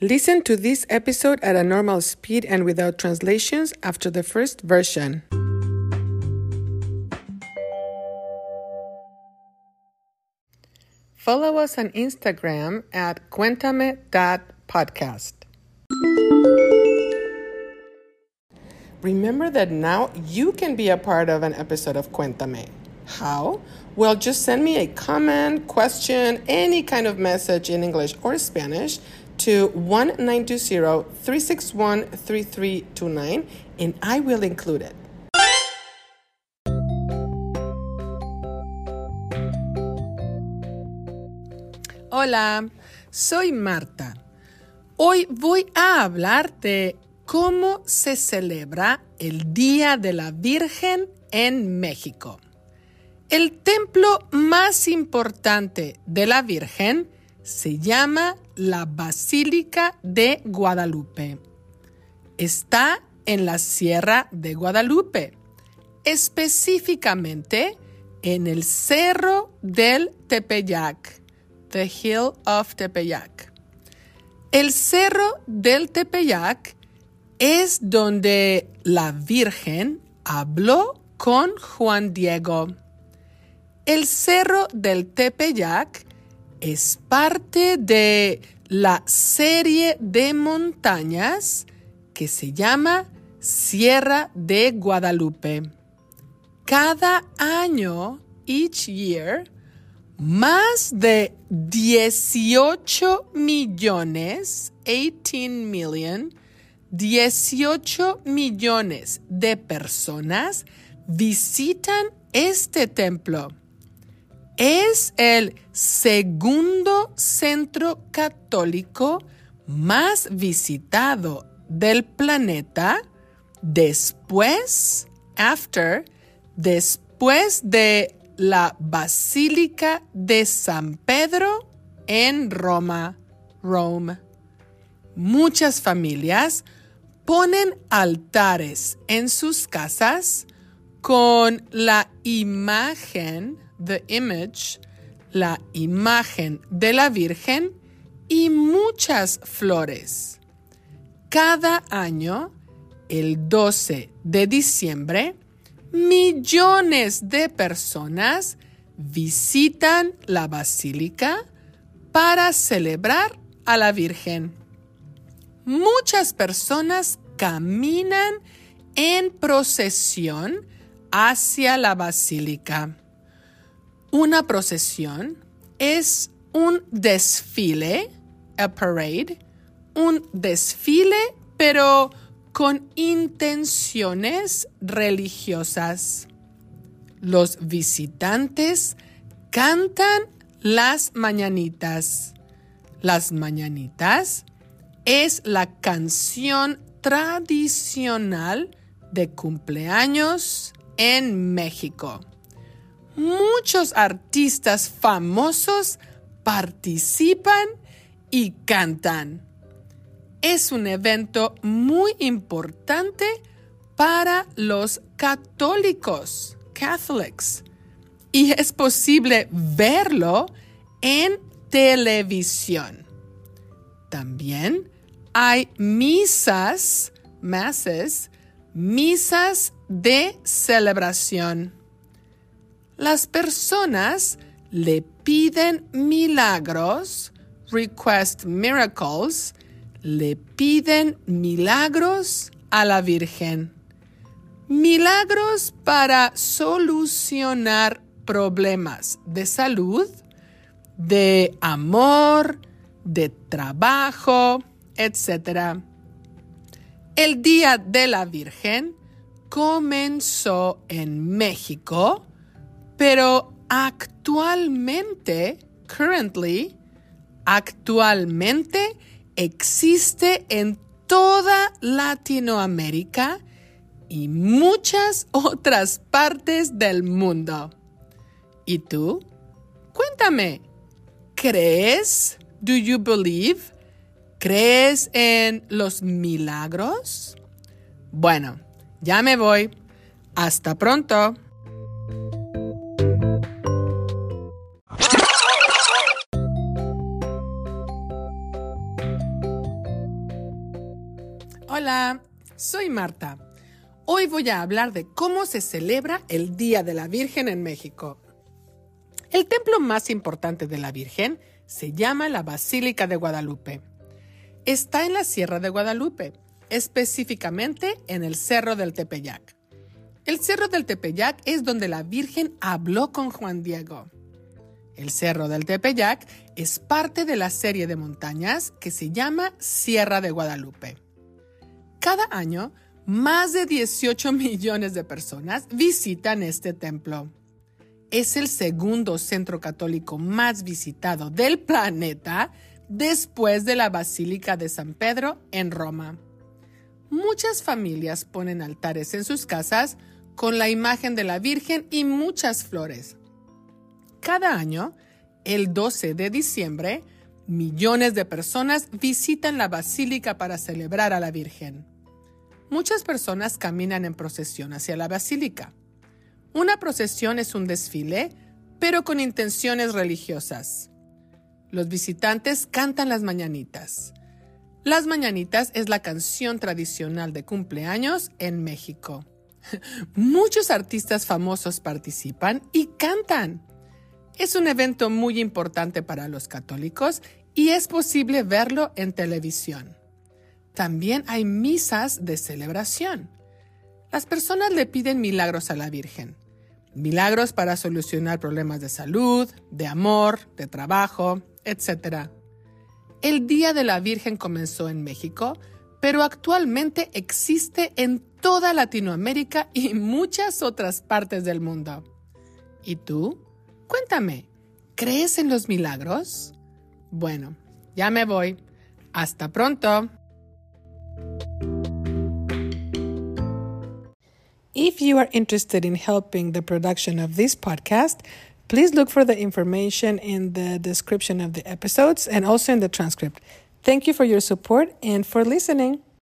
Listen to this episode at a normal speed and without translations after the first version. Follow us on Instagram at cuéntame.podcast. Remember that now you can be a part of an episode of Cuéntame. How? Well, just send me a comment, question, any kind of message in English or Spanish to 1920-361-3329 and I will include it. Hola, soy Marta. Hoy voy a hablar de cómo se celebra el Día de la Virgen en México. El templo más importante de la Virgen se llama la Basílica de Guadalupe. Está en la Sierra de Guadalupe, específicamente en el Cerro del Tepeyac, the Hill of Tepeyac. El Cerro del Tepeyac es donde la Virgen habló con Juan Diego. El Cerro del Tepeyac es parte de la serie de montañas que se llama Sierra de Guadalupe. Cada año, each year, más de 18 millones, 18 million, 18 millones de personas visitan este templo. Es el segundo centro católico más visitado del planeta después, after, después de la Basílica de San Pedro en Roma, Rome. Muchas familias ponen altares en sus casas con la imagen, the image, la imagen de la Virgen y muchas flores. Cada año, el 12 de diciembre, millones de personas visitan la basílica para celebrar a la Virgen. Muchas personas caminan en procesión hacia la basílica. Una procesión es un desfile, a parade, un desfile, pero con intenciones religiosas. Los visitantes cantan las mañanitas. Las mañanitas es la canción tradicional de cumpleaños en México. Muchos artistas famosos participan y cantan. Es un evento muy importante para los católicos, Catholics, y es posible verlo en televisión. También hay misas, masses, misas de celebración. Las personas le piden milagros, request miracles, le piden milagros a la Virgen. Milagros para solucionar problemas de salud, de amor, de trabajo, etc. El Día de la Virgen comenzó en México, pero actualmente, currently, actualmente existe en toda Latinoamérica y muchas otras partes del mundo. ¿Y tú? Cuéntame, ¿crees? Do you believe? ¿Crees en los milagros? Bueno, ya me voy. Hasta pronto. Hola, soy Marta. Hoy voy a hablar de cómo se celebra el Día de la Virgen en México. El templo más importante de la Virgen se llama la Basílica de Guadalupe. Está en la Sierra de Guadalupe, específicamente en el Cerro del Tepeyac. El Cerro del Tepeyac es donde la Virgen habló con Juan Diego. El Cerro del Tepeyac es parte de la serie de montañas que se llama Sierra de Guadalupe. Cada año, más de 18 millones de personas visitan este templo. Es el segundo centro católico más visitado del planeta después de la Basílica de San Pedro en Roma. Muchas familias ponen altares en sus casas con la imagen de la Virgen y muchas flores. Cada año, el 12 de diciembre, millones de personas visitan la basílica para celebrar a la Virgen. Muchas personas caminan en procesión hacia la basílica. Una procesión es un desfile, pero con intenciones religiosas. Los visitantes cantan las mañanitas. Las mañanitas es la canción tradicional de cumpleaños en México. Muchos artistas famosos participan y cantan. Es un evento muy importante para los católicos y es posible verlo en televisión. También hay misas de celebración. Las personas le piden milagros a la Virgen. Milagros para solucionar problemas de salud, de amor, de trabajo, etc. El Día de la Virgen comenzó en México, pero actualmente existe en toda Latinoamérica y muchas otras partes del mundo. ¿Y tú? Cuéntame, ¿crees en los milagros? Bueno, ya me voy. Hasta pronto. If you are interested in helping the production of this podcast, please look for the information in the description of the episodes and also in the transcript. Thank you for your support and for listening.